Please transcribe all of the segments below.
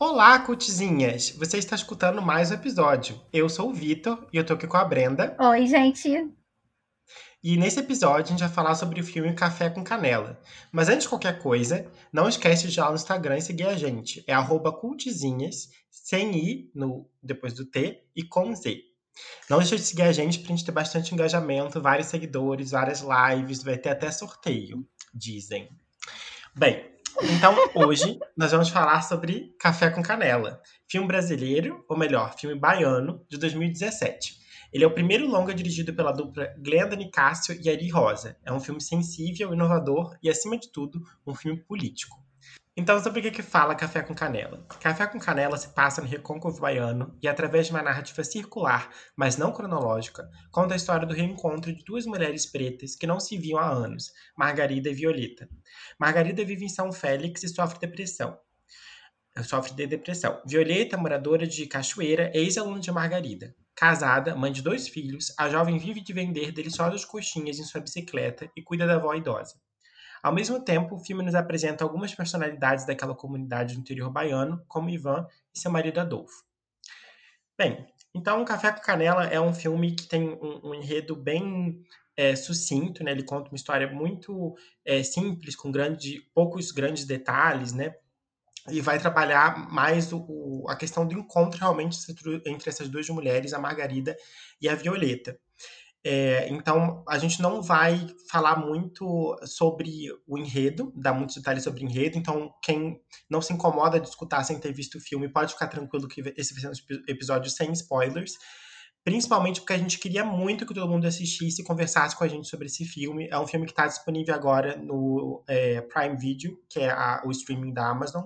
Olá, cultizinhas! Você está escutando mais um episódio. Eu sou o Vitor e eu tô aqui com a Brenda. Oi, gente! E nesse episódio a gente vai falar sobre o filme Café com Canela. Mas antes de qualquer coisa, não esquece de ir lá no Instagram e seguir a gente. É arroba cultizinhas, sem i no, depois do T e com Z. Não deixe de seguir a gente pra gente ter bastante engajamento, vários seguidores, várias lives, vai ter até sorteio, dizem. Bem, então, hoje nós vamos falar sobre Café com Canela, filme brasileiro, ou melhor, filme baiano, de 2017. Ele é o primeiro longa dirigido pela dupla Glenda Nicásio e Ari Rosa. É um filme sensível, inovador e, acima de tudo, um filme político. Então, sobre o que, que fala Café com Canela? Café com Canela se passa no Recôncavo Baiano e, através de uma narrativa circular, mas não cronológica, conta a história do reencontro de duas mulheres pretas que não se viam há anos, Margarida e Violeta. Margarida vive em São Félix e sofre depressão. Sofre de depressão. Violeta, moradora de Cachoeira, ex-aluna de Margarida. Casada, mãe de dois filhos, a jovem vive de vender deliciosas coxinhas em sua bicicleta e cuida da avó idosa. Ao mesmo tempo, o filme nos apresenta algumas personalidades daquela comunidade do interior baiano, como Ivan e seu marido Adolfo. Bem, então Café com Canela é um filme que tem um, um enredo bem é, sucinto, né? Ele conta uma história muito é, simples, com grande, poucos grandes detalhes, né? E vai trabalhar mais o, o, a questão do encontro realmente entre essas duas mulheres, a Margarida e a Violeta. É, então, a gente não vai falar muito sobre o enredo, dar muitos detalhes sobre o enredo. Então, quem não se incomoda de escutar sem ter visto o filme, pode ficar tranquilo que esse vai ser um episódio sem spoilers. Principalmente porque a gente queria muito que todo mundo assistisse e conversasse com a gente sobre esse filme. É um filme que está disponível agora no é, Prime Video, que é a, o streaming da Amazon.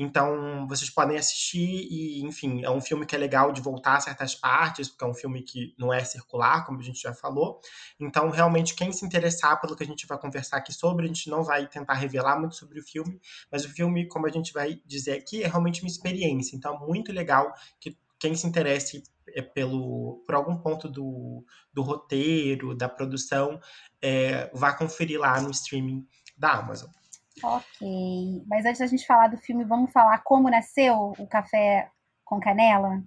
Então, vocês podem assistir e, enfim, é um filme que é legal de voltar a certas partes, porque é um filme que não é circular, como a gente já falou. Então, realmente, quem se interessar pelo que a gente vai conversar aqui sobre, a gente não vai tentar revelar muito sobre o filme, mas o filme, como a gente vai dizer aqui, é realmente uma experiência. Então, muito legal que quem se interesse é, pelo, por algum ponto do, do roteiro, da produção, é, vá conferir lá no streaming da Amazon. Ok. Mas antes da gente falar do filme, vamos falar como nasceu o café com canela?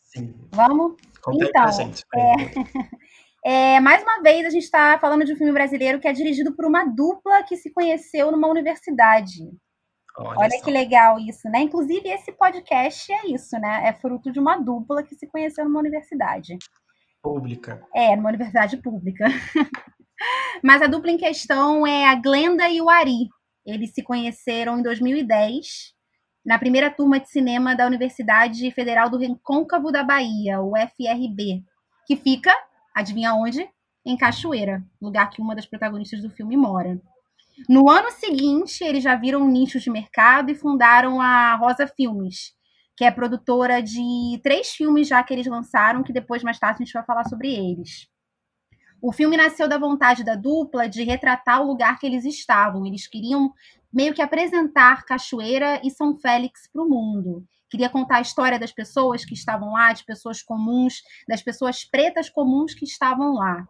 Sim. Vamos? Conta então, pra gente. É, é, mais uma vez, a gente está falando de um filme brasileiro que é dirigido por uma dupla que se conheceu numa universidade. Olha, Olha que legal isso, né? Inclusive, esse podcast é isso, né? É fruto de uma dupla que se conheceu numa universidade. Pública. É, numa universidade pública. Mas a dupla em questão é a Glenda e o Ari. Eles se conheceram em 2010, na primeira turma de cinema da Universidade Federal do Recôncavo da Bahia, o FRB, que fica, adivinha onde? Em Cachoeira, lugar que uma das protagonistas do filme mora. No ano seguinte, eles já viram nichos de mercado e fundaram a Rosa Filmes, que é produtora de três filmes já que eles lançaram, que depois, mais tarde, a gente vai falar sobre eles. O filme nasceu da vontade da dupla de retratar o lugar que eles estavam. Eles queriam meio que apresentar Cachoeira e São Félix para o mundo. Queria contar a história das pessoas que estavam lá, de pessoas comuns, das pessoas pretas comuns que estavam lá.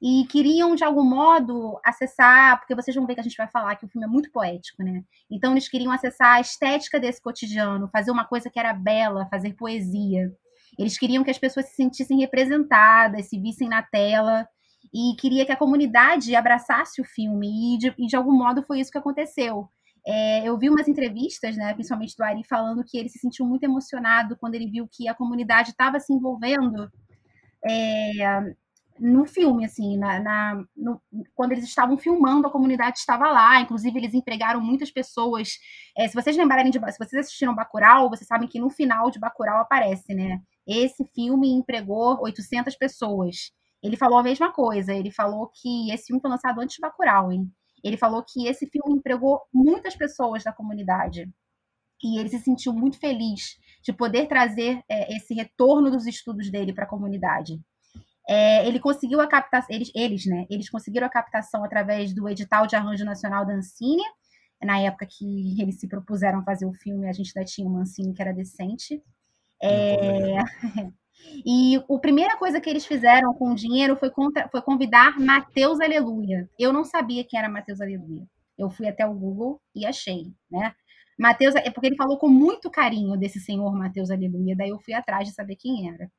E queriam, de algum modo, acessar, porque vocês vão ver que a gente vai falar que o filme é muito poético, né? Então, eles queriam acessar a estética desse cotidiano, fazer uma coisa que era bela, fazer poesia. Eles queriam que as pessoas se sentissem representadas, se vissem na tela e queria que a comunidade abraçasse o filme, e de, e de algum modo foi isso que aconteceu. É, eu vi umas entrevistas, né, principalmente do Ari, falando que ele se sentiu muito emocionado quando ele viu que a comunidade estava se envolvendo é, no filme, assim, na, na no, quando eles estavam filmando, a comunidade estava lá, inclusive eles empregaram muitas pessoas. É, se vocês lembrarem de, se vocês assistiram Bacurau, vocês sabem que no final de Bacurau aparece, né? Esse filme empregou 800 pessoas. Ele falou a mesma coisa. Ele falou que esse filme foi lançado antes de Bacurau, hein? Ele falou que esse filme empregou muitas pessoas da comunidade. E ele se sentiu muito feliz de poder trazer é, esse retorno dos estudos dele para a comunidade. É, ele conseguiu a captação, eles, eles, né? Eles conseguiram a captação através do edital de arranjo nacional da Ancine. Na época que eles se propuseram fazer o filme, a gente ainda tinha uma Ancine que era decente. É... E a primeira coisa que eles fizeram com o dinheiro foi, contra, foi convidar Mateus Aleluia. Eu não sabia quem era Mateus Aleluia. Eu fui até o Google e achei, né? Mateus, é porque ele falou com muito carinho desse senhor Mateus Aleluia, daí eu fui atrás de saber quem era.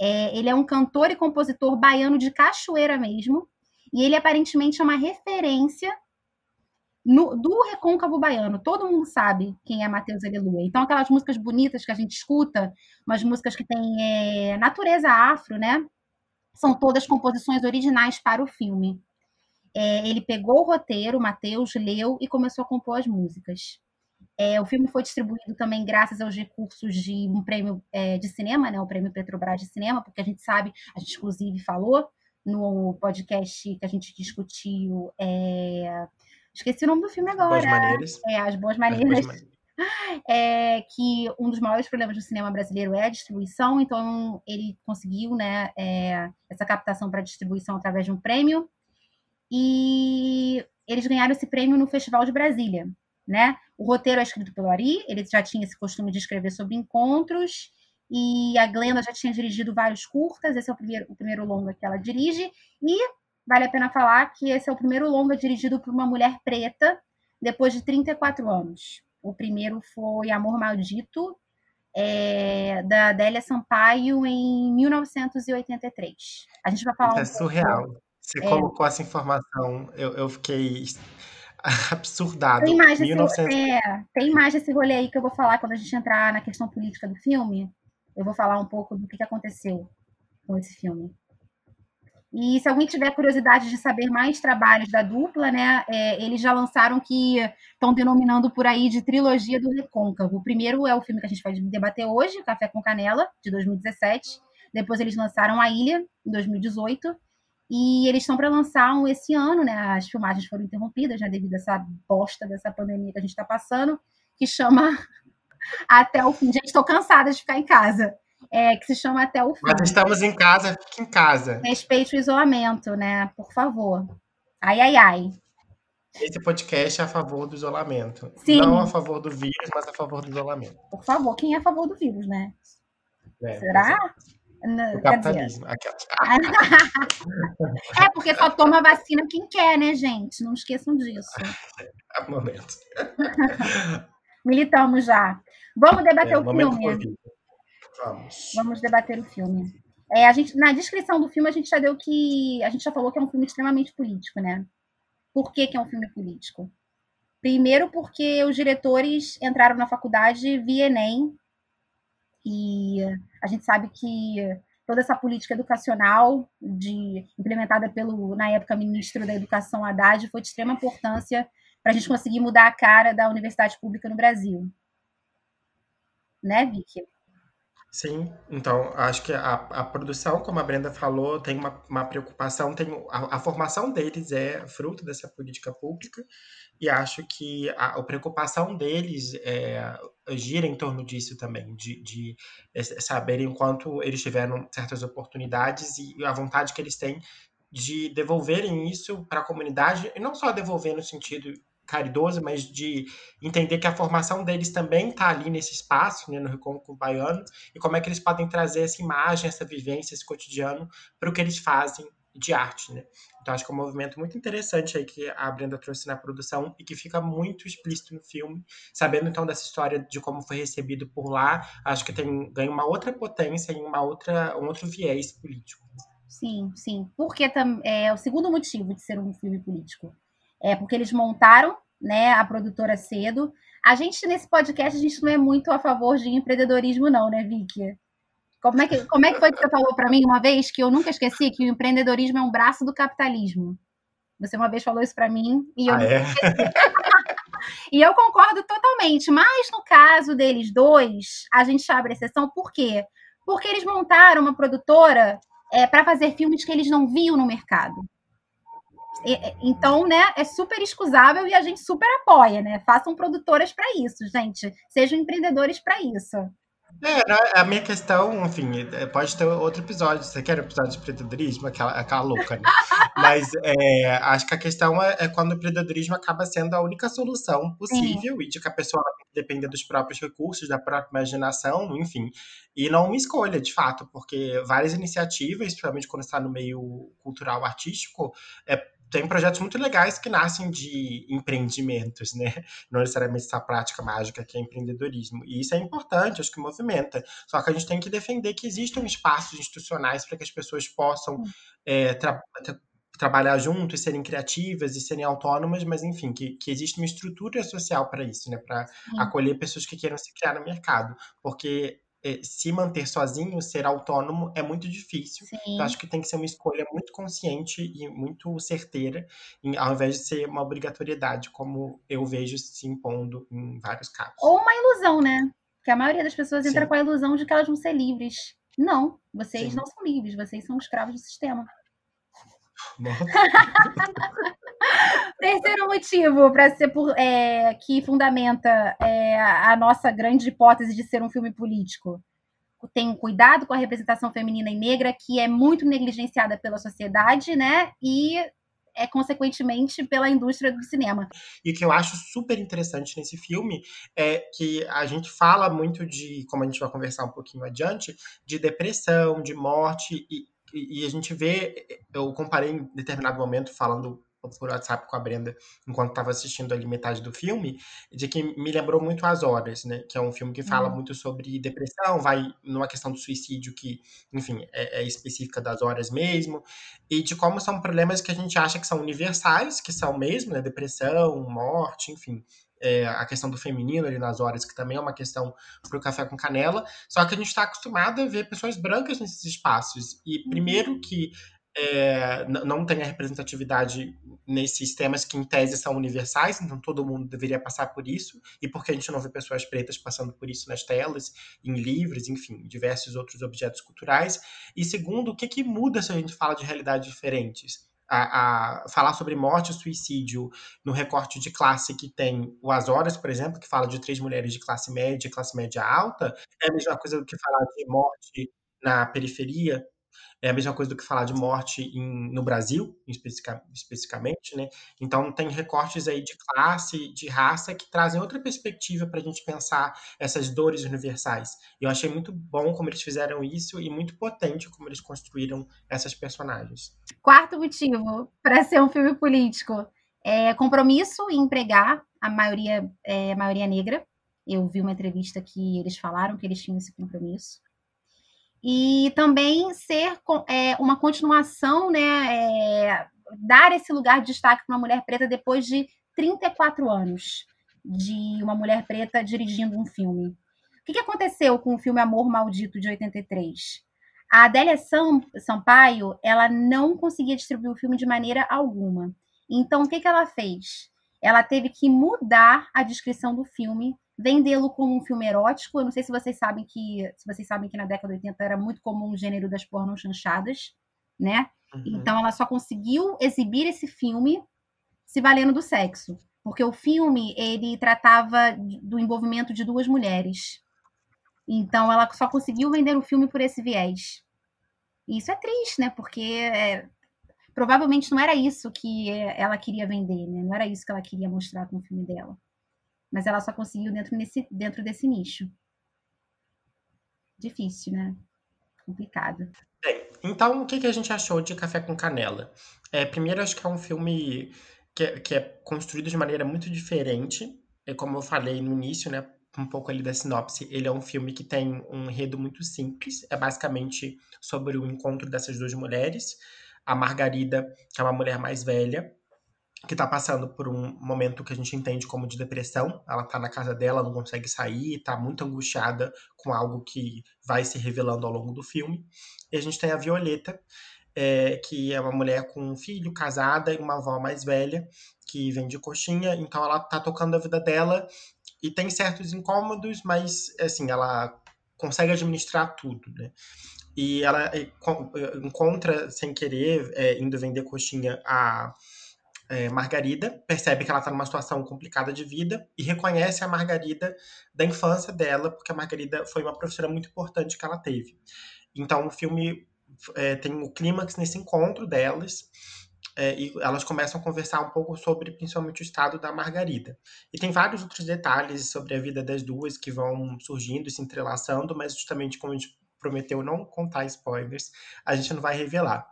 É, ele é um cantor e compositor baiano de Cachoeira mesmo, e ele aparentemente é uma referência no, do recôncavo baiano. Todo mundo sabe quem é Mateus Aleluia. Então, aquelas músicas bonitas que a gente escuta, umas músicas que têm é, natureza afro, né? São todas composições originais para o filme. É, ele pegou o roteiro, o Mateus leu e começou a compor as músicas. É, o filme foi distribuído também graças aos recursos de um prêmio é, de cinema, né, o prêmio Petrobras de cinema, porque a gente sabe, a gente inclusive falou no podcast que a gente discutiu é, Esqueci o nome do filme agora. Boas Maneiras. É, As Boas Maneiras. As boas É, que um dos maiores problemas do cinema brasileiro é a distribuição, então ele conseguiu né, é, essa captação para distribuição através de um prêmio. E eles ganharam esse prêmio no Festival de Brasília. Né? O roteiro é escrito pelo Ari, ele já tinha esse costume de escrever sobre encontros, e a Glenda já tinha dirigido vários curtas, esse é o primeiro, o primeiro longa que ela dirige, e vale a pena falar que esse é o primeiro longa dirigido por uma mulher preta depois de 34 anos. O primeiro foi Amor Maldito, é, da Adélia Sampaio, em 1983. A gente vai falar. é um surreal. Pouco. Você é. colocou essa informação, eu, eu fiquei absurdado. Tem mais, 1900... esse, é, tem mais esse rolê aí que eu vou falar quando a gente entrar na questão política do filme. Eu vou falar um pouco do que aconteceu com esse filme. E se alguém tiver curiosidade de saber mais trabalhos da dupla, né, é, eles já lançaram que estão denominando por aí de trilogia do Recôncavo. O primeiro é o filme que a gente vai debater hoje, Café com Canela, de 2017. Depois eles lançaram A Ilha, em 2018. E eles estão para lançar um esse ano, né? As filmagens foram interrompidas, né, devido a essa bosta dessa pandemia que a gente está passando, que chama Até o Fim. Gente, estou cansada de ficar em casa é, que se chama Até o Fim. Mas estamos em casa, fique em casa. Respeite o isolamento, né? Por favor. Ai, ai, ai. Esse podcast é a favor do isolamento. Sim. Não a favor do vírus, mas a favor do isolamento. Por favor, quem é a favor do vírus, né? É, Será? É. O capitalismo. é, porque só toma vacina quem quer, né, gente? Não esqueçam disso. É o momento. Militamos já. Vamos debater é, o filme. Vamos. Vamos debater o filme. É, a gente, na descrição do filme, a gente já deu que. A gente já falou que é um filme extremamente político, né? Por que, que é um filme político? Primeiro, porque os diretores entraram na faculdade via Enem. E a gente sabe que toda essa política educacional de, implementada pelo, na época, ministro da Educação Haddad foi de extrema importância para a gente conseguir mudar a cara da universidade pública no Brasil. Né, Vicky? Sim, então acho que a, a produção, como a Brenda falou, tem uma, uma preocupação, tem a, a formação deles é fruto dessa política pública, e acho que a, a preocupação deles é, gira em torno disso também, de, de saberem quanto eles tiveram certas oportunidades e a vontade que eles têm de devolverem isso para a comunidade, e não só devolver no sentido caridoso, mas de entender que a formação deles também está ali nesse espaço, né, no Recôncavo Baiano, e como é que eles podem trazer essa imagem, essa vivência, esse cotidiano para o que eles fazem de arte, né? Então acho que é um movimento muito interessante aí que a Brenda trouxe na produção e que fica muito explícito no filme, sabendo então dessa história de como foi recebido por lá, acho que tem ganha uma outra potência e uma outra um outro viés político. Sim, sim. Porque é o segundo motivo de ser um filme político é, porque eles montaram né, a produtora cedo. A gente, nesse podcast, a gente não é muito a favor de empreendedorismo, não, né, Vicky? Como é que, como é que foi que você falou para mim uma vez que eu nunca esqueci que o empreendedorismo é um braço do capitalismo? Você uma vez falou isso para mim e eu ah, é? E eu concordo totalmente, mas no caso deles dois, a gente abre exceção, por quê? Porque eles montaram uma produtora é, para fazer filmes que eles não viam no mercado. Então, né, é super escusável e a gente super apoia, né? Façam produtoras para isso, gente. Sejam empreendedores para isso. É, né, a minha questão, enfim, é, pode ter outro episódio. Você quer um episódio de empreendedorismo? Aquela, aquela louca, né? Mas é, acho que a questão é, é, quando o empreendedorismo acaba sendo a única solução possível Sim. e de que a pessoa depender dos próprios recursos, da própria imaginação, enfim. E não uma escolha, de fato, porque várias iniciativas, principalmente quando está no meio cultural artístico, é, tem projetos muito legais que nascem de empreendimentos, né? Não necessariamente essa prática mágica que é empreendedorismo. E isso é importante, acho que movimenta. Só que a gente tem que defender que existam espaços institucionais para que as pessoas possam é, tra trabalhar junto e serem criativas e serem autônomas, mas enfim, que, que existe uma estrutura social para isso, né? Para acolher pessoas que queiram se criar no mercado. Porque se manter sozinho, ser autônomo é muito difícil. Então, acho que tem que ser uma escolha muito consciente e muito certeira, ao invés de ser uma obrigatoriedade, como eu vejo se impondo em vários casos. Ou uma ilusão, né? Que a maioria das pessoas entra Sim. com a ilusão de que elas vão ser livres. Não, vocês Sim. não são livres, vocês são escravos do sistema. Terceiro motivo para ser por, é, que fundamenta é, a nossa grande hipótese de ser um filme político. Tem um cuidado com a representação feminina e negra que é muito negligenciada pela sociedade, né? E é consequentemente pela indústria do cinema. E o que eu acho super interessante nesse filme é que a gente fala muito de, como a gente vai conversar um pouquinho adiante, de depressão, de morte e e, a gente vê, eu comparei em determinado momento falando por WhatsApp com a Brenda enquanto estava assistindo ali metade do filme, de que me lembrou muito As Horas, né? Que é um filme que fala uhum. muito sobre depressão, vai numa questão do suicídio que, enfim, é, é, específica das horas mesmo, e de como são problemas que a gente acha que são universais, que são mesmo, né? Depressão, morte, enfim, é, a questão do feminino ali nas horas, que também é uma questão para o café com canela. Só que a gente está acostumado a ver pessoas brancas nesses espaços. E primeiro uhum. que é, não tem a representatividade nesses temas que, em tese, são universais, então todo mundo deveria passar por isso, e porque a gente não vê pessoas pretas passando por isso nas telas, em livros, enfim, diversos outros objetos culturais. E segundo, o que, que muda se a gente fala de realidades diferentes? a, a, falar sobre morte e suicídio no recorte de classe que tem o As Horas, por exemplo, que fala de três mulheres de classe média e classe média alta, é a mesma coisa do que falar de morte na periferia, é a mesma coisa do que falar de morte em, no Brasil, especific, especificamente, né? Então tem recortes aí de classe, de raça, que trazem outra perspectiva para a gente pensar essas dores universais. E eu achei muito bom como eles fizeram isso e muito potente como eles construíram essas personagens. Quarto motivo para ser um filme político é compromisso em empregar a maioria, é, a maioria negra. Eu vi uma entrevista que eles falaram que eles tinham esse compromisso e também ser é, uma continuação, né, é, dar esse lugar de destaque para uma mulher preta depois de 34 anos de uma mulher preta dirigindo um filme. O que, que aconteceu com o filme Amor Maldito de 83? A Adélia Sampaio, ela não conseguia distribuir o filme de maneira alguma. Então, o que, que ela fez? Ela teve que mudar a descrição do filme vendê-lo como um filme erótico. Eu não sei se vocês sabem que se vocês sabem que na década de 80 era muito comum o gênero das pornô chanchadas, né? Uhum. Então ela só conseguiu exibir esse filme se valendo do sexo, porque o filme ele tratava do envolvimento de duas mulheres. Então ela só conseguiu vender o filme por esse viés. E isso é triste, né? Porque é, provavelmente não era isso que ela queria vender, né? Não era isso que ela queria mostrar com o filme dela mas ela só conseguiu dentro, nesse, dentro desse nicho. Difícil, né? Complicado. Bem, então o que, que a gente achou de Café com Canela? É, primeiro, acho que é um filme que é, que é construído de maneira muito diferente. É como eu falei no início, né? Um pouco ali da sinopse. Ele é um filme que tem um enredo muito simples. É basicamente sobre o encontro dessas duas mulheres. A Margarida, que é uma mulher mais velha, que está passando por um momento que a gente entende como de depressão. Ela está na casa dela, não consegue sair, está muito angustiada com algo que vai se revelando ao longo do filme. E a gente tem a Violeta, é, que é uma mulher com um filho, casada, e uma avó mais velha, que vem de coxinha. Então ela está tocando a vida dela e tem certos incômodos, mas assim, ela consegue administrar tudo, né? E ela encontra, sem querer, é, indo vender coxinha, a é, Margarida, percebe que ela está numa situação complicada de vida e reconhece a Margarida da infância dela, porque a Margarida foi uma professora muito importante que ela teve. Então o filme é, tem o clímax nesse encontro delas. É, e elas começam a conversar um pouco sobre principalmente o estado da Margarida. E tem vários outros detalhes sobre a vida das duas que vão surgindo e se entrelaçando, mas justamente como a gente prometeu não contar spoilers, a gente não vai revelar.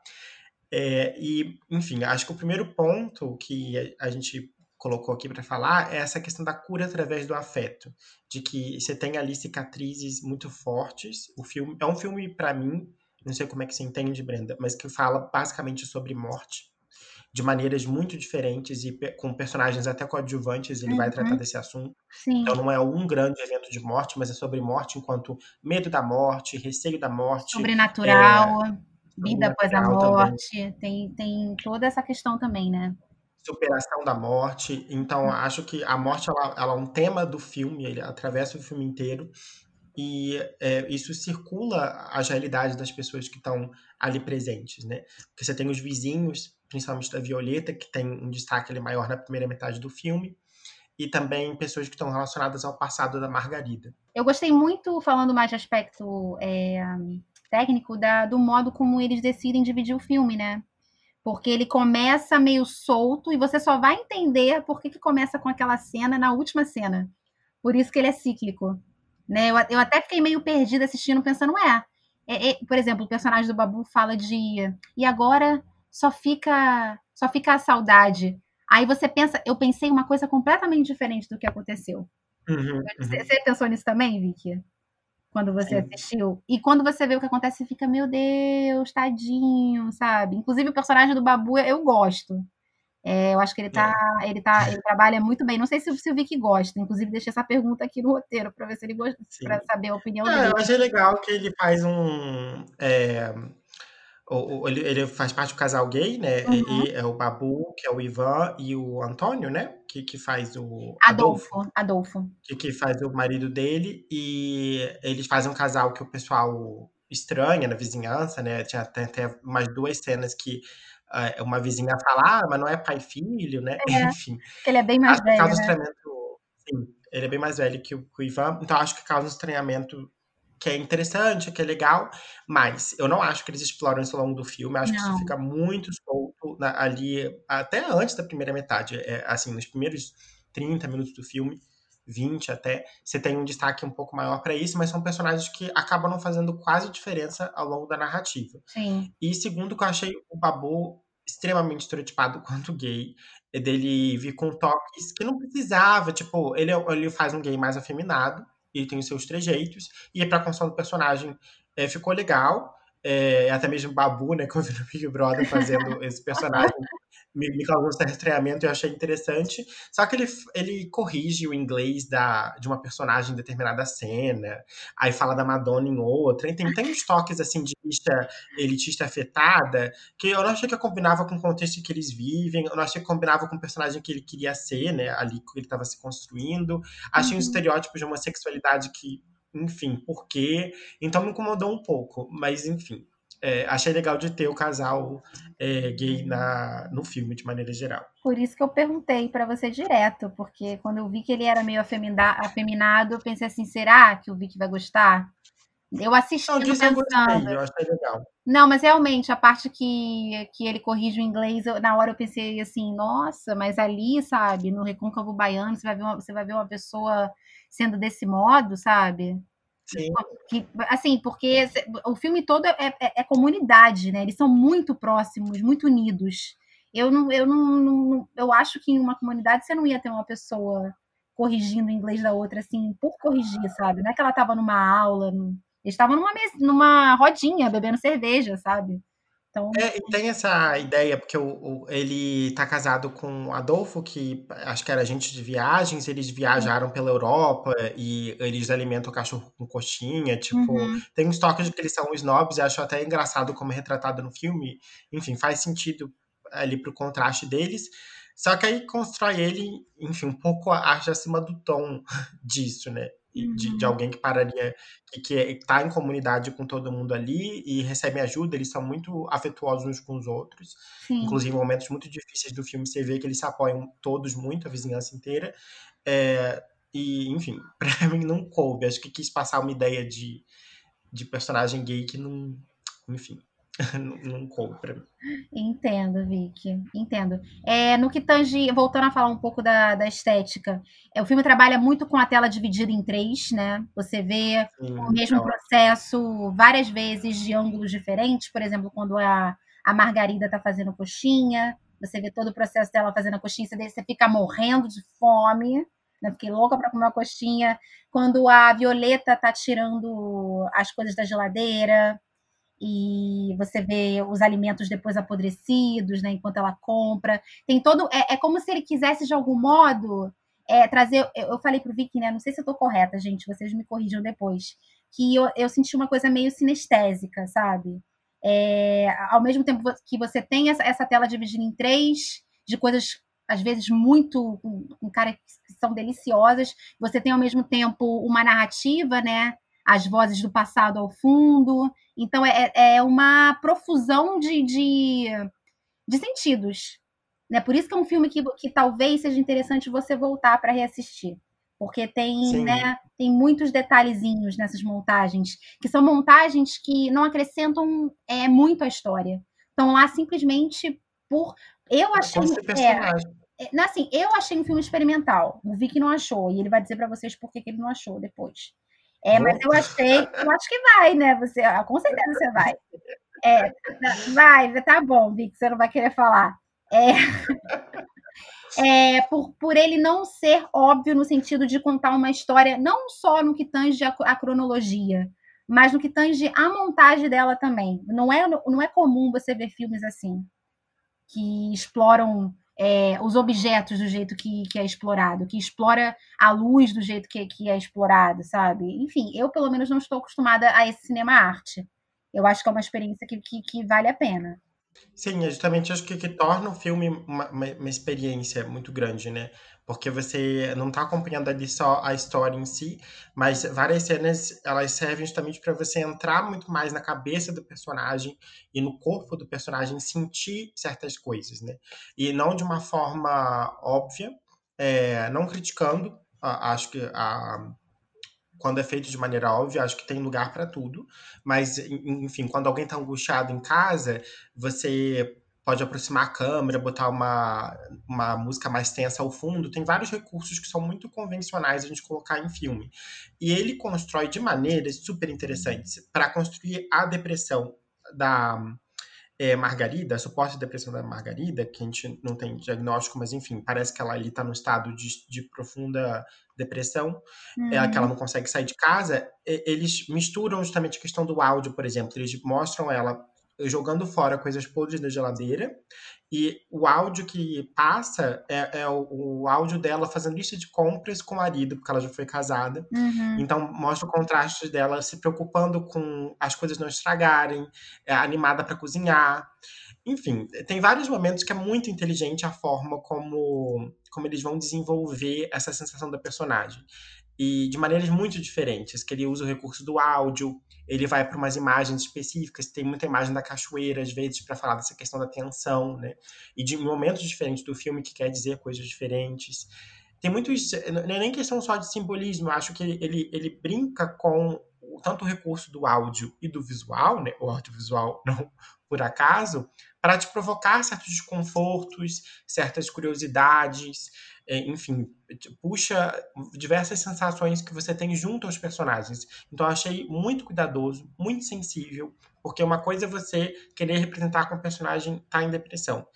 É, e, enfim, acho que o primeiro ponto que a gente colocou aqui para falar é essa questão da cura através do afeto, de que você tem ali cicatrizes muito fortes. O filme é um filme para mim, não sei como é que você entende, Brenda, mas que fala basicamente sobre morte de maneiras muito diferentes e com personagens até coadjuvantes, ele uhum. vai tratar desse assunto. Sim. Então não é um grande evento de morte, mas é sobre morte enquanto medo da morte, receio da morte. Sobrenatural, é, vida após a morte, tem, tem toda essa questão também, né? Superação da morte. Então, hum. acho que a morte ela, ela, é um tema do filme, ele atravessa o filme inteiro. E é, isso circula as realidades das pessoas que estão ali presentes, né? Porque você tem os vizinhos principalmente da Violeta, que tem um destaque ali maior na primeira metade do filme, e também pessoas que estão relacionadas ao passado da Margarida. Eu gostei muito, falando mais de aspecto é, técnico, da, do modo como eles decidem dividir o filme, né? Porque ele começa meio solto e você só vai entender por que, que começa com aquela cena na última cena. Por isso que ele é cíclico. Né? Eu, eu até fiquei meio perdida assistindo, pensando, ué, é, é, por exemplo, o personagem do Babu fala de. E agora só fica só fica a saudade. Aí você pensa, eu pensei uma coisa completamente diferente do que aconteceu. Uhum, uhum. Você, pensou nisso também, Vicky? Quando você Sim. assistiu? E quando você vê o que acontece, você fica, meu Deus, tadinho, sabe? Inclusive o personagem do Babu eu gosto. É, eu acho que ele tá, é. ele tá, ele trabalha muito bem. Não sei se, se o Vicky gosta. Inclusive, deixei essa pergunta aqui no roteiro para ver se ele gosta, para saber a opinião é, dele. Eu achei legal que ele faz um. É o, ele, ele faz parte do casal gay, né? Uhum. E, é o Babu, que é o Ivan, e o Antônio, né? Que, que faz o. Adolfo. Adolfo. Adolfo. Que, que faz o marido dele. E eles fazem um casal que o pessoal estranha na vizinhança, né? Tinha até, até umas duas cenas que uh, uma vizinha fala, ah, mas não é pai e filho, né? É, Enfim. Ele é bem mais velho. Causa né? estranhamento. Sim, ele é bem mais velho que o, que o Ivan. Então acho que causa um estranhamento que é interessante, que é legal, mas eu não acho que eles exploram isso ao longo do filme. Acho não. que isso fica muito solto na, ali, até antes da primeira metade. É, assim, nos primeiros 30 minutos do filme, 20 até, você tem um destaque um pouco maior para isso, mas são personagens que acabam não fazendo quase diferença ao longo da narrativa. Sim. E segundo, que eu achei o Babu extremamente estereotipado quanto gay, é dele vir com toques que não precisava, tipo, ele, ele faz um gay mais afeminado, ele tem os seus trejeitos, e para a construção do personagem é, ficou legal. É, até mesmo Babu, né, que eu vi no Big Brother fazendo esse personagem, me, me causou certo estranhamento e eu achei interessante. Só que ele, ele corrige o inglês da, de uma personagem em determinada cena, aí fala da Madonna em outra. Tem, tem uns toques assim de lista elitista afetada que eu não achei que combinava com o contexto que eles vivem, eu não achei que combinava com o personagem que ele queria ser, né? Ali que ele estava se construindo. Achei uhum. um estereótipo de homossexualidade que enfim, por quê? Então me incomodou um pouco, mas enfim, é, achei legal de ter o casal é, gay na, no filme, de maneira geral. Por isso que eu perguntei para você direto, porque quando eu vi que ele era meio afeminado, eu pensei assim, será que o Vic vai gostar? Eu assisti não, pensando... eu, eu achei legal. Não, mas realmente, a parte que, que ele corrige o inglês, eu, na hora eu pensei assim, nossa, mas ali, sabe, no Recôncavo Baiano, você vai ver uma, você vai ver uma pessoa sendo desse modo, sabe? Sim. Que, assim, porque o filme todo é, é, é, comunidade, né? Eles são muito próximos, muito unidos. Eu não, eu não, não, eu acho que em uma comunidade você não ia ter uma pessoa corrigindo o inglês da outra, assim, por corrigir, sabe? Não é que ela estava numa aula, eles estavam numa, numa rodinha, bebendo cerveja, sabe? Então... É, e tem essa ideia, porque o, o, ele tá casado com o Adolfo, que acho que era agente de viagens, eles viajaram pela Europa e eles alimentam o cachorro com coxinha, tipo, uhum. tem uns toques de que eles são snobs, e acho até engraçado como é retratado no filme, enfim, faz sentido ali pro contraste deles, só que aí constrói ele, enfim, um pouco acho acima do tom disso, né? De, de, uhum. alguém que pararia, que, está em comunidade com todo mundo ali e recebe ajuda, eles são muito afetuosos uns com os outros. Sim. Inclusive, em momentos muito difíceis do filme, você vê que eles se apoiam todos muito, a vizinhança inteira. É, e, enfim, para mim não coube. Acho que quis passar uma ideia de, de personagem gay que não. Enfim, não, não coube pra mim. Entendo, Vicky, entendo. É, no que tange, voltando a falar um pouco da, da estética, é, o filme trabalha muito com a tela dividida em três, né? Você vê Sim, o mesmo processo várias vezes de ângulos diferentes, por exemplo, quando a, a Margarida tá fazendo coxinha, você vê todo o processo dela fazendo a coxinha, você fica morrendo de fome, né? Fiquei louca para comer uma coxinha. Quando a Violeta tá tirando as coisas da geladeira e você vê os alimentos depois apodrecidos, né? Enquanto ela compra. Tem todo. É, é como se ele quisesse, de algum modo, é, trazer. Eu, eu falei pro Vicky, né? Não sei se eu tô correta, gente, vocês me corrijam depois. Que eu, eu senti uma coisa meio sinestésica, sabe? É, ao mesmo tempo que você tem essa, essa tela dividida em três, de coisas às vezes muito com, com caras que são deliciosas. Você tem ao mesmo tempo uma narrativa, né? As vozes do passado ao fundo. Então é, é uma profusão de, de, de sentidos. Né? Por isso que é um filme que, que talvez seja interessante você voltar para reassistir. Porque tem, né, tem muitos detalhezinhos nessas montagens, que são montagens que não acrescentam é, muito à história. Estão lá simplesmente por. Eu achei. É, é, assim, eu achei um filme experimental. O Vic não achou. E ele vai dizer para vocês por que, ele não achou depois. É, mas eu achei. Eu acho que vai, né? Você, ah, com certeza você vai. É, vai, tá bom, Vic, você não vai querer falar. É, é, por, por ele não ser óbvio no sentido de contar uma história, não só no que tange a, a cronologia, mas no que tange a montagem dela também. Não é, não é comum você ver filmes assim, que exploram é, os objetos do jeito que, que, é explorado, que explora a luz do jeito que, que é explorado, sabe? Enfim, eu pelo menos não estou acostumada a esse cinema arte. Eu acho que é uma experiência que, que, que vale a pena. Sim, é justamente acho que, que torna o filme uma, uma, uma experiência muito grande, né? Porque você não está acompanhando ali só a história em si, mas várias cenas elas servem justamente para você entrar muito mais na cabeça do personagem e no corpo do personagem, sentir certas coisas, né? E não de uma forma óbvia, é, não criticando, acho que a quando é feito de maneira óbvia, acho que tem lugar para tudo. Mas, enfim, quando alguém está angustiado em casa, você pode aproximar a câmera, botar uma, uma música mais tensa ao fundo. Tem vários recursos que são muito convencionais a gente colocar em filme. E ele constrói de maneiras super interessantes para construir a depressão da é, Margarida, a suposta depressão da Margarida, que a gente não tem diagnóstico, mas enfim, parece que ela está no estado de, de profunda depressão, uhum. é, que ela uhum. não consegue sair de casa, eles misturam justamente a questão do áudio, por exemplo. Eles mostram ela jogando fora coisas podres da geladeira e o áudio que passa é, é o, o, áudio dela fazendo lista de compras com o marido, porque ela já foi casada. Uhum. Então mostra o contraste dela se preocupando com as coisas não estragarem, é, animada para cozinhar. Enfim, tem vários momentos que é muito inteligente a forma como, como eles vão desenvolver essa sensação da personagem. E de maneiras muito diferentes, que ele usa o recurso do áudio, ele vai para umas imagens específicas, tem muita imagem da cachoeira, às vezes, para falar dessa questão da tensão, né? E de momentos diferentes do filme que quer dizer coisas diferentes. Tem muitos. Não é nem questão só de simbolismo, eu acho que ele, ele, brinca com tanto o recurso do áudio e do visual, né? O audiovisual, não por acaso, para te provocar certos desconfortos, certas curiosidades, é, enfim, puxa diversas sensações que você tem junto aos personagens. Então eu achei muito cuidadoso, muito sensível, porque uma coisa é você querer representar com o personagem tá em depressão.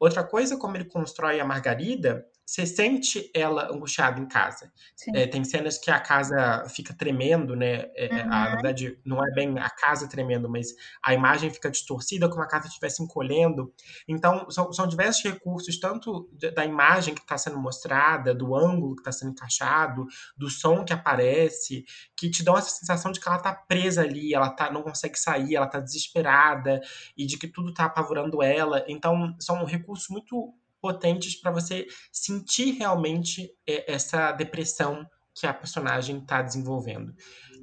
Outra coisa, como ele constrói a Margarida, você sente ela angustiada em casa. É, tem cenas que a casa fica tremendo, né? É, uhum. a, na verdade, não é bem a casa tremendo, mas a imagem fica distorcida, como a casa estivesse encolhendo. Então, são, são diversos recursos, tanto da imagem que está sendo mostrada, do ângulo que está sendo encaixado, do som que aparece, que te dão essa sensação de que ela está presa ali, ela tá, não consegue sair, ela está desesperada, e de que tudo está apavorando ela. Então, são recursos muito potentes para você sentir realmente é, essa depressão que a personagem está desenvolvendo.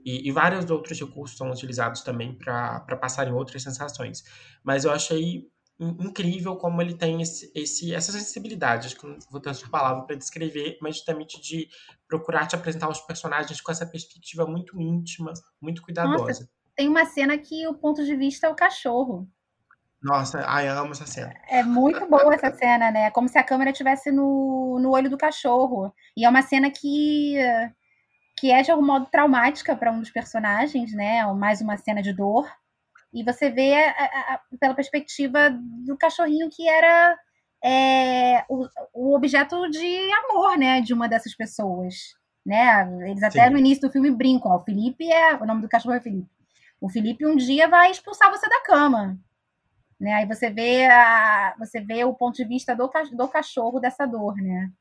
E, e, vários outros recursos são utilizados também para passarem outras sensações. Mas eu achei incrível como ele tem esse, esse, essa sensibilidade, acho que não vou ter outra palavra para descrever, mas justamente de procurar te apresentar os personagens com essa perspectiva muito íntima, muito cuidadosa. Nossa, tem uma cena que o ponto de vista é o cachorro. Nossa, ai, eu amo essa cena. É muito boa essa cena, né? É como se a câmera estivesse no, no olho do cachorro. E é uma cena que, que é de algum modo traumática para um dos personagens, né? Mais uma cena de dor. E você vê a, a, pela perspectiva do cachorrinho que era é, o, o, objeto de amor, né, de uma dessas pessoas, né? Eles até Sim. no início do filme brincam, ó, o Felipe é, o nome do cachorro é Felipe. O Felipe um dia vai expulsar você da cama, né? Aí você vê a, você vê o ponto de vista do, do cachorro dessa dor, né?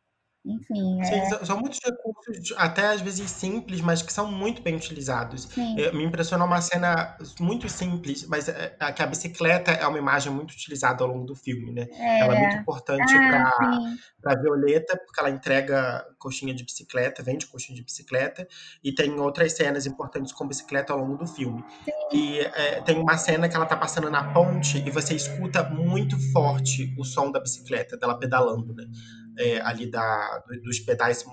Enfim. Sim, é... são muitos recursos, até às vezes simples, mas que são muito bem utilizados. Eu, me impressionou uma cena muito simples, mas é, é, que a bicicleta é uma imagem muito utilizada ao longo do filme, né? É. Ela é muito importante ah, para Violeta, porque ela entrega coxinha de bicicleta, vende coxinha de bicicleta, e tem outras cenas importantes com bicicleta ao longo do filme. Sim. E é, tem uma cena que ela tá passando na ponte e você escuta muito forte o som da bicicleta, dela pedalando, né? É, ali da, dos pedais se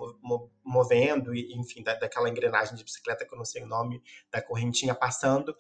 movendo, e, enfim, da, daquela engrenagem de bicicleta que eu não sei o nome, da correntinha passando.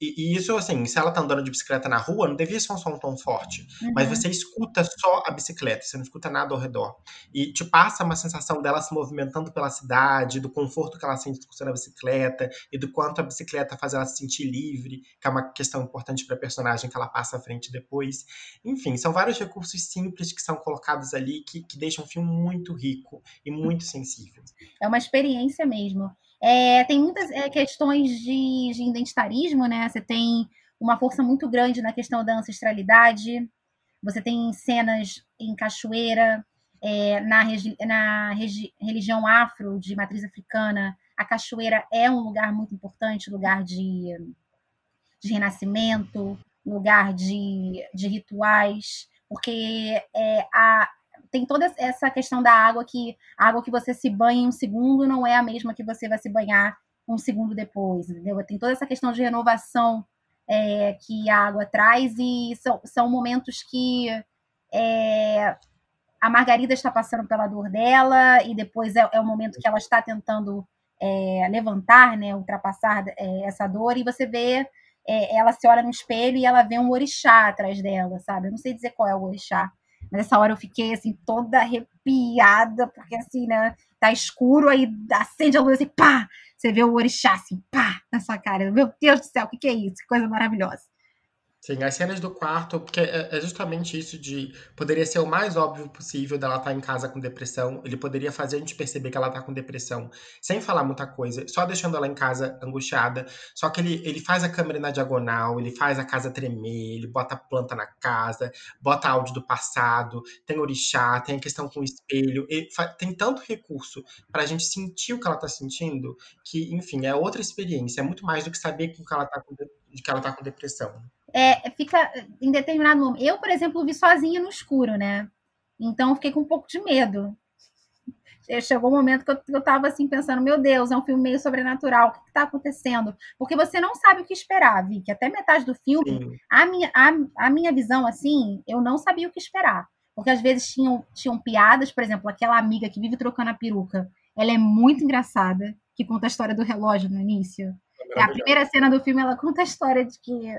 E, e, isso, assim, se ela tá andando de bicicleta na rua, não devia ser um som tão forte. Uhum. Mas você escuta só a bicicleta, você não escuta nada ao redor. E te passa uma sensação dela se movimentando pela cidade, do conforto que ela sente discussando a bicicleta, e do quanto a bicicleta faz ela se sentir livre, que é uma questão importante para a personagem que ela passa à frente depois. Enfim, são vários recursos simples que são colocados ali que, que deixam o filme muito rico e muito sensível. É uma experiência mesmo. É, tem muitas é, questões de, de, identitarismo, né? Você tem uma força muito grande na questão da ancestralidade. Você tem cenas em cachoeira, é, na, regi na regi religião afro de matriz africana. A cachoeira é um lugar muito importante, lugar de, de renascimento, lugar de, de rituais, porque é, a, tem toda essa questão da água que a água que você se banha em um segundo não é a mesma que você vai se banhar um segundo depois, entendeu? Tem toda essa questão de renovação é, que a água traz e são, são momentos que é, a Margarida está passando pela dor dela e depois é, é o momento que ela está tentando é, levantar, né, ultrapassar é, essa dor e você vê é, ela se olha no espelho e ela vê um orixá atrás dela, sabe? Eu não sei dizer qual é o orixá, Nessa hora eu fiquei assim, toda arrepiada, porque assim, né? Tá escuro, aí acende a luz e assim, pá! Você vê o orixá assim, pá, na sua cara. Meu Deus do céu, o que, que é isso? Que coisa maravilhosa. Sim, as cenas do quarto, porque é, é justamente isso de. Poderia ser o mais óbvio possível dela estar tá em casa com depressão. Ele poderia fazer a gente perceber que ela tá com depressão, sem falar muita coisa, só deixando ela em casa angustiada. Só que ele, ele faz a câmera na diagonal, ele faz a casa tremer, ele bota planta na casa, bota áudio do passado, tem orixá, tem a questão com o espelho. tem tanto recurso pra gente sentir o que ela tá sentindo, que, enfim, é outra experiência. É muito mais do que saber que ela tá com, que ela tá com depressão é, fica em determinado momento. Eu, por exemplo, vi sozinha no escuro, né? Então fiquei com um pouco de medo. Chegou um momento que eu, eu tava assim pensando, meu Deus, é um filme meio sobrenatural, o que, está acontecendo? Porque você não sabe o que esperar, que Até metade do filme, a minha, a, a minha visão, assim, eu não sabia o que esperar. Porque às vezes tinham, tinham piadas, por exemplo, aquela amiga que vive trocando a peruca, ela é muito engraçada, que conta a história do relógio no início. É a primeira cena do filme, ela conta a história de que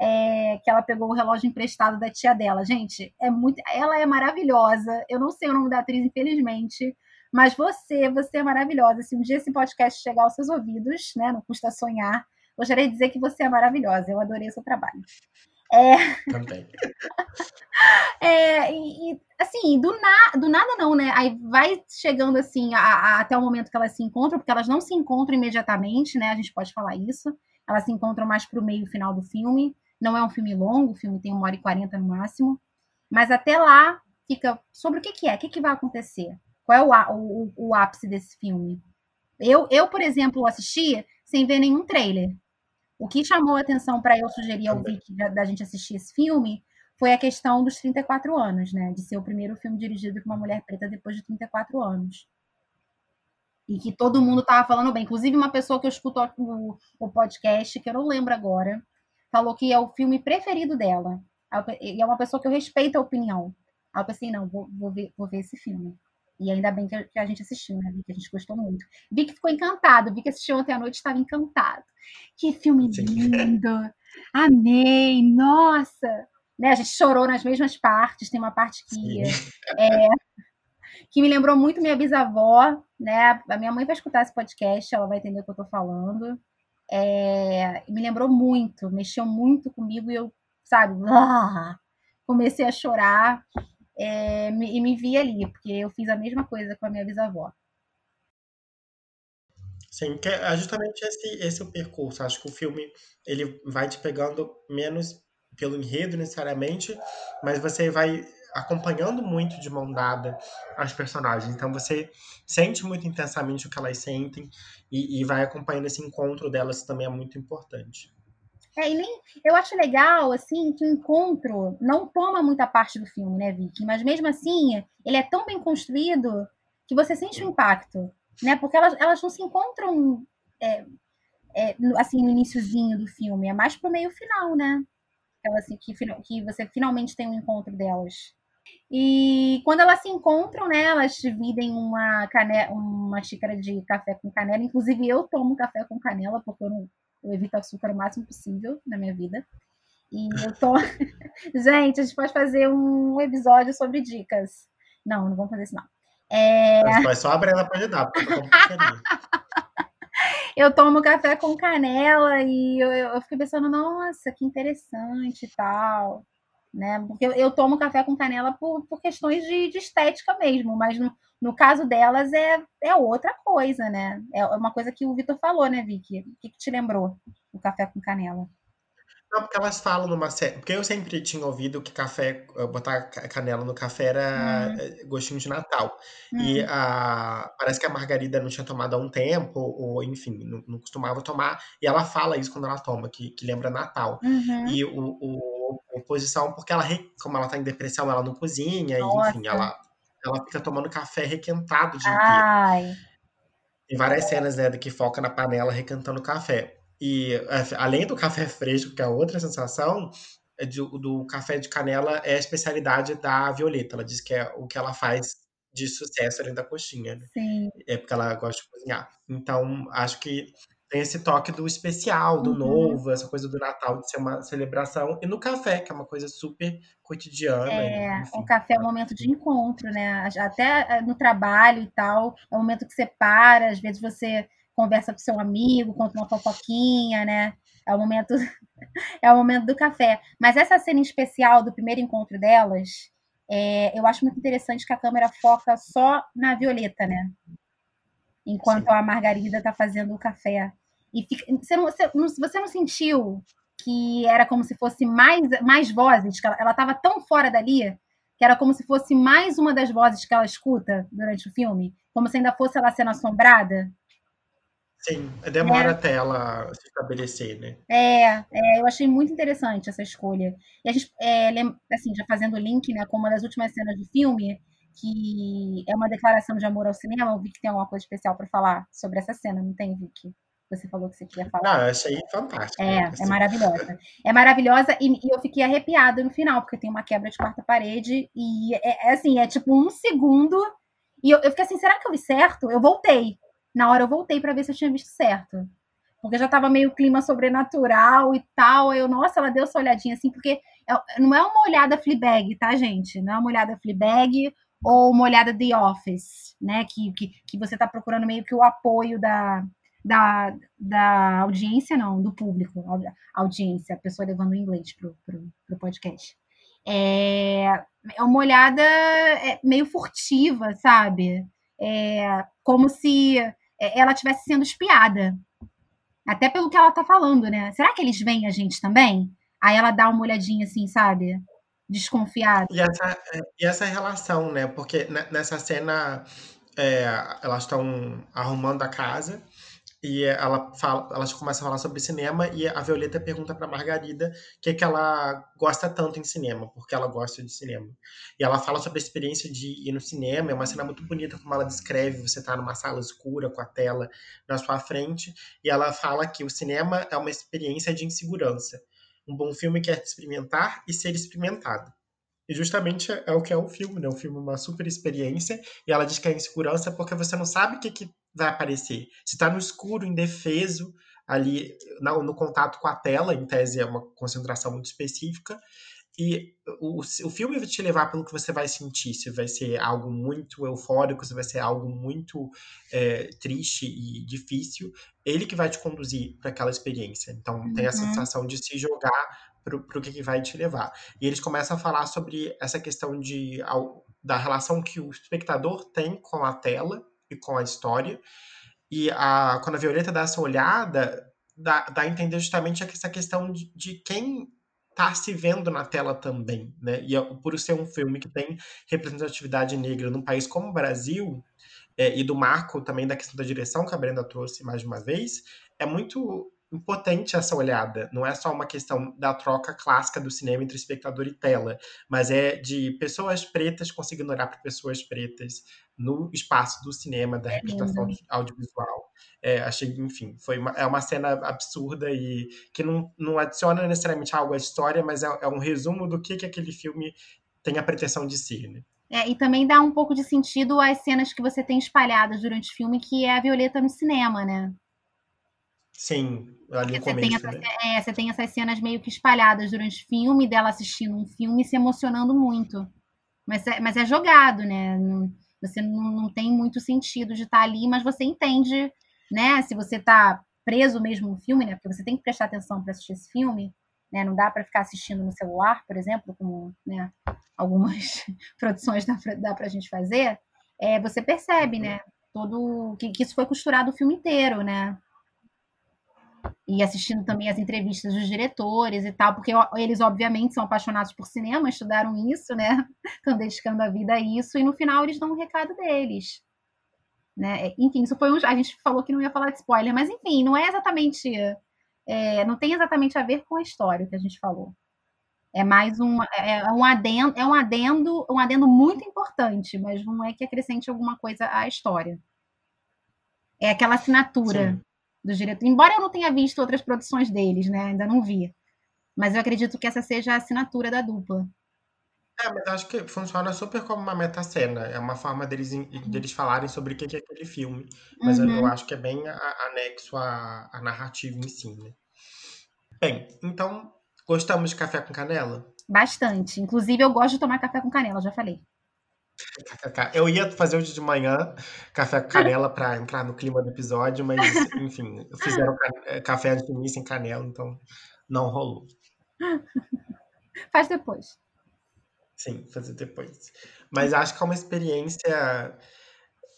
é, que ela pegou o relógio emprestado da tia dela. Gente, é muito, ela é maravilhosa. Eu não sei o nome da atriz, infelizmente, mas você, você é maravilhosa. Se um dia esse podcast chegar aos seus ouvidos, né, não custa sonhar, gostaria de dizer que você é maravilhosa. Eu adorei o seu trabalho. É... Também. é, e, e, assim, do, na, do nada não, né? Aí vai chegando assim a, a, até o momento que elas se encontram, porque elas não se encontram imediatamente, né? A gente pode falar isso. Elas se encontram mais pro meio final do filme. Não é um filme longo, o filme tem uma hora e quarenta no máximo. Mas até lá fica sobre o que, que é, o que, que vai acontecer. Qual é o, o, o ápice desse filme? Eu, eu, por exemplo, assisti sem ver nenhum trailer. O que chamou a atenção para eu sugerir ao Vic da, da, gente assistir esse filme foi a questão dos 34 anos, né? De ser o primeiro filme dirigido por uma mulher preta depois de 34 anos. E que todo mundo tava falando bem. Inclusive, uma pessoa que eu escuto o, o podcast, que eu não lembro agora, falou que é o filme preferido dela. E é uma pessoa que eu respeito a opinião. Aí eu pensei, não, vou, vou, ver, vou ver esse filme. E ainda bem que a, gente assistiu, né? que a gente gostou muito. Vi que ficou encantado. Vi que assistiu ontem à noite estava encantado. Que filme Sim. lindo! Amei! Nossa! Né, a gente chorou nas mesmas partes. Tem uma parte que é, que me lembrou muito minha bisavó, né? A minha mãe vai escutar esse podcast, ela vai entender o que eu tô falando. É, me lembrou muito, mexeu muito comigo e eu, sabe, ah, comecei a chorar é, e me vi ali, porque eu fiz a mesma coisa com a minha bisavó. Sim, que é justamente esse, esse é o percurso. Acho que o filme ele vai te pegando menos pelo enredo necessariamente, mas você vai acompanhando muito de mão dada as personagens. Então você sente muito intensamente o que elas sentem e, e vai acompanhando esse encontro delas também é muito importante. É, e nem, eu acho legal, assim, que o encontro não toma muita parte do filme, né, Vicky? Mas mesmo assim, ele é tão bem construído que você sente o impacto, né? Porque elas, elas não se encontram, é, é, assim, no iníciozinho do filme. É mais pro meio final, né? Elas, assim, que, que você finalmente tem um encontro delas. E quando elas se encontram, né, elas dividem uma, canela, uma xícara de café com canela. Inclusive, eu tomo café com canela, porque eu, não, eu evito açúcar o máximo possível na minha vida. E eu tô. gente, a gente pode fazer um episódio sobre dicas. Não, não vamos fazer isso, não. É... Mas só a Brenda pode dar, porque eu eu tomo café com canela e eu, eu fiquei pensando, nossa, que interessante e tal né? Porque eu, eu tomo café com canela por, por questões de, de estética mesmo, mas no, no caso delas é, é outra coisa, né? É uma coisa que o Vitor falou, né, Vicky? O que, que te lembrou o café com canela? Não, porque elas falam numa série. Porque eu sempre tinha ouvido que café, botar canela no café era hum. gostinho de Natal. Hum. E a, parece que a Margarida não tinha tomado há um tempo, ou enfim, não, não costumava tomar. E ela fala isso quando ela toma, que, que lembra Natal. Uhum. E o, o, oposição, porque ela, como ela tá em depressão, ela não cozinha, Nossa. e enfim, ela, ela fica tomando café requentado o dia Ai. inteiro. Tem várias cenas, né, que foca na panela requentando café. E é, além do café fresco, que é outra sensação, é do, do, café de canela é a especialidade da Violeta. Ela diz que é o que ela faz de sucesso além da coxinha. Né? Sim. É porque ela gosta de cozinhar. Então, acho que tem esse toque do especial, do uhum. novo, essa coisa do Natal de ser uma celebração. E no café, que é uma coisa super cotidiana. É, enfim. o café é um momento de encontro, né? Até eh, no trabalho e tal, é um momento que você para, às vezes você conversa com seu amigo, conta uma fofoquinha, né? É o momento é o momento do café. Mas essa cena especial do primeiro encontro delas, é, eu acho muito interessante que a câmera foca só na Violeta, né? Enquanto Sim. a Margarida está fazendo o café. E fica, você, não, você, não, você não sentiu que era como se fosse mais, mais vozes, que ela estava tão fora dali, que era como se fosse mais uma das vozes que ela escuta durante o filme, como se ainda fosse ela sendo assombrada. Sim, demora é. até ela se estabelecer, né? É, é, eu achei muito interessante essa escolha. E a gente, é, assim, já fazendo o link né, com uma das últimas cenas do filme, que é uma declaração de amor ao cinema, o Vic tem alguma coisa especial para falar sobre essa cena, não tem, Vic? Você falou que você queria falar. Não, eu achei fantástico. É, assim. é maravilhosa. É maravilhosa e, e, eu fiquei arrepiada no final, porque tem uma quebra de quarta parede e é, é assim, é tipo um segundo e eu, eu fiquei assim, será que eu vi certo? Eu voltei na hora eu voltei para ver se eu tinha visto certo. Porque já tava meio clima sobrenatural e tal. Eu, nossa, ela deu essa olhadinha assim, porque é, não é uma olhada Fleabag, tá, gente? Não é uma olhada Fleabag ou uma olhada The Office, né? Que, que, que você tá procurando meio que o apoio da, da, da audiência, não, do público. Audiência, a pessoa levando o inglês pro, pro, podcast. É, é uma olhada é, meio furtiva, sabe? É, como se é, ela estivesse sendo espiada. Até pelo que ela tá falando, né? Será que eles veem a gente também? Aí ela dá uma olhadinha assim, sabe? Desconfiada. E essa, é, e essa relação, né? Porque nessa cena é, elas estão arrumando a casa e ela fala, ela começa a falar sobre cinema e a Violeta pergunta para Margarida o que, é que ela gosta tanto em cinema, porque ela gosta de cinema. E ela fala sobre a experiência de ir no cinema, é uma cena muito bonita como ela descreve, você tá numa sala escura com a tela na sua frente, e ela fala que o cinema é uma experiência de insegurança. Um bom filme quer experimentar e ser experimentado. E justamente é o que é o filme, né? O filme é uma super experiência. E ela diz que é insegurança porque você não sabe o que, que vai aparecer. Se está no escuro, indefeso, ali no, no, contato com a tela, em tese é uma concentração muito específica. E o, o filme vai te levar pelo que você vai sentir. Se vai ser algo muito eufórico, se vai ser algo muito é, triste e difícil. Ele que vai te conduzir para aquela experiência. Então, uhum. tem a uhum. sensação de se jogar para o que, que vai te levar. E eles começam a falar sobre essa questão de, da relação que o espectador tem com a tela e com a história. E a, quando a Violeta dá essa olhada, dá, dá a entender justamente essa questão de, de quem tá se vendo na tela também, né? E é, por ser um filme que tem representatividade negra num país como o Brasil, é, e do marco também da questão da direção que a Brenda trouxe mais uma vez, é muito impotente essa olhada. Não é só uma questão da troca clássica do cinema entre espectador e tela, mas é de pessoas pretas conseguindo olhar para pessoas pretas no espaço do cinema, da é representação audiovisual. É, achei, enfim, foi uma, é uma cena absurda e que não, não adiciona necessariamente algo à história, mas é, é um resumo do que, que aquele filme tem a pretensão de ser, né? É, e também dá um pouco de sentido às cenas que você tem espalhadas durante o filme, que é a Violeta no cinema, né? Sim, ali no começo, você tem, né? é, você tem essas cenas meio que espalhadas durante o filme, dela assistindo um filme e se emocionando muito. Mas é, mas é jogado, né? Você não, não tem muito sentido de estar tá ali, mas você entende, né? Se você está preso mesmo no filme, né? Porque você tem que prestar atenção para assistir esse filme, né? Não dá para ficar assistindo no celular, por exemplo, como né, algumas produções dá para a gente fazer. É, você percebe, né? Todo que, que isso foi costurado o filme inteiro, né? E assistindo também as entrevistas dos diretores e tal, porque eles obviamente são apaixonados por cinema, estudaram isso, né? Estão dedicando a vida a isso e no final eles dão um recado deles. Né? Enfim, isso foi um, a gente falou que não ia falar de spoiler, mas enfim, não é exatamente é, não tem exatamente a ver com a história que a gente falou. É mais um, é, é um adendo, é um adendo, um adendo muito importante, mas não é que acrescente alguma coisa à história. É aquela assinatura Sim do diretor. Embora eu não tenha visto outras produções deles, né? Ainda não vi. Mas eu acredito que essa seja a assinatura da dupla. É, mas acho que funciona super como uma metacena. É uma forma deles, deles falarem sobre o que é aquele filme. Mas uhum. eu, acho que é bem anexo à, à narrativa em si, né? Bem, então, gostamos de café com canela? Bastante. Inclusive, eu gosto de tomar café com canela, já falei. Eu ia fazer hoje de manhã café com canela para entrar no clima do episódio, mas enfim, fizeram eh, café antes de mim sem canela, então não rolou. Faz depois. Sim, fazer depois. Mas acho que é uma experiência,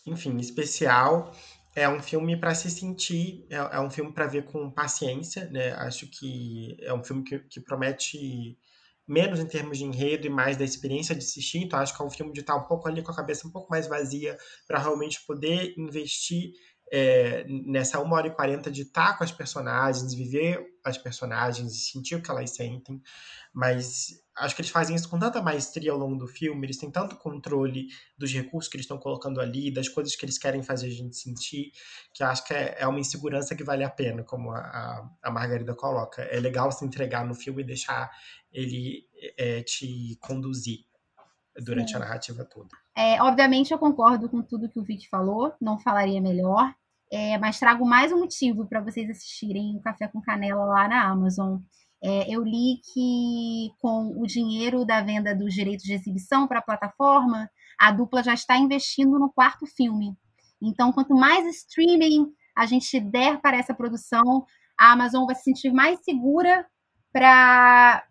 enfim, especial. É um filme para se sentir, é, é um filme para ver com paciência, né? Acho que é um filme que, que promete menos em termos de enredo e mais da experiência de assistir. Então, acho que é um filme de estar um pouco ali com a cabeça um pouco mais vazia para realmente poder investir é, nessa uma hora e quarenta de estar com as personagens, viver as personagens, sentir o que elas sentem. Mas acho que eles fazem isso com tanta maestria ao longo do filme, eles têm tanto controle dos recursos que eles estão colocando ali, das coisas que eles querem fazer a gente sentir, que acho que é, é uma insegurança que vale a pena, como a, a Margarida coloca. É legal se entregar no filme e deixar ele é, te conduzir durante Sim. a narrativa toda. É, obviamente eu concordo com tudo que o Vic falou, não falaria melhor, é, mas trago mais um motivo para vocês assistirem o Café com Canela lá na Amazon. É, eu li que com o dinheiro da venda dos direitos de exibição para a plataforma, a dupla já está investindo no quarto filme. Então, quanto mais streaming a gente der para essa produção, a Amazon vai se sentir mais segura para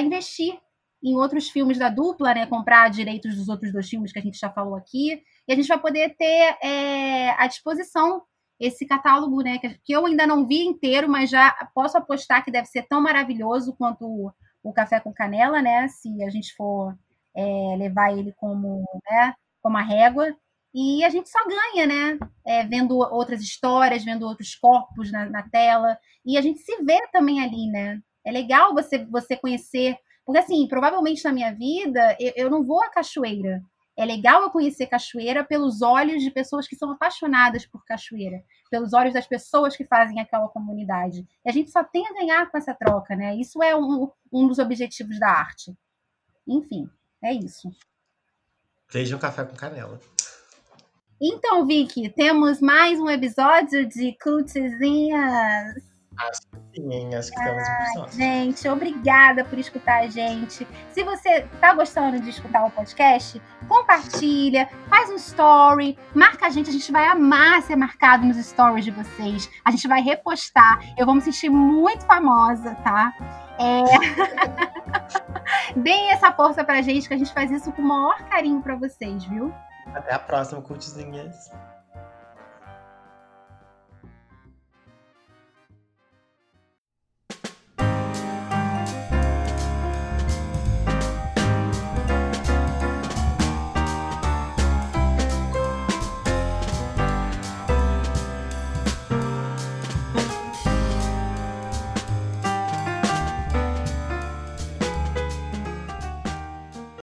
investir em outros filmes da dupla, né? Comprar direitos dos outros dois filmes que a gente já falou aqui. E a gente vai poder ter é, à disposição esse catálogo, né? Que eu ainda não vi inteiro, mas já posso apostar que deve ser tão maravilhoso quanto o, o Café com Canela, né? Se a gente for é, levar ele como, né, como a régua. E a gente só ganha, né? É, vendo outras histórias, vendo outros corpos na, na tela. E a gente se vê também ali, né? É legal você, você conhecer. Porque, assim, provavelmente na minha vida, eu, eu não vou à cachoeira. É legal eu conhecer cachoeira pelos olhos de pessoas que são apaixonadas por cachoeira, pelos olhos das pessoas que fazem aquela comunidade. E a gente só tem a ganhar com essa troca, né? Isso é um, um dos objetivos da arte. Enfim, é isso. Vejam café com canela. Então, Vicky, temos mais um episódio de Cultizinhas. Acho que sim, acho que estamos ah, episódio. Gente, obrigada por escutar a gente. Se você tá gostando de escutar o podcast, compartilha, faz um story, marca a gente, a gente vai amar ser marcado nos stories de vocês. A gente vai repostar. Eu vou me sentir muito famosa, tá? É... Deem essa força pra gente, que a gente faz isso com o maior carinho pra vocês, viu? Até a próxima, curtizinhas.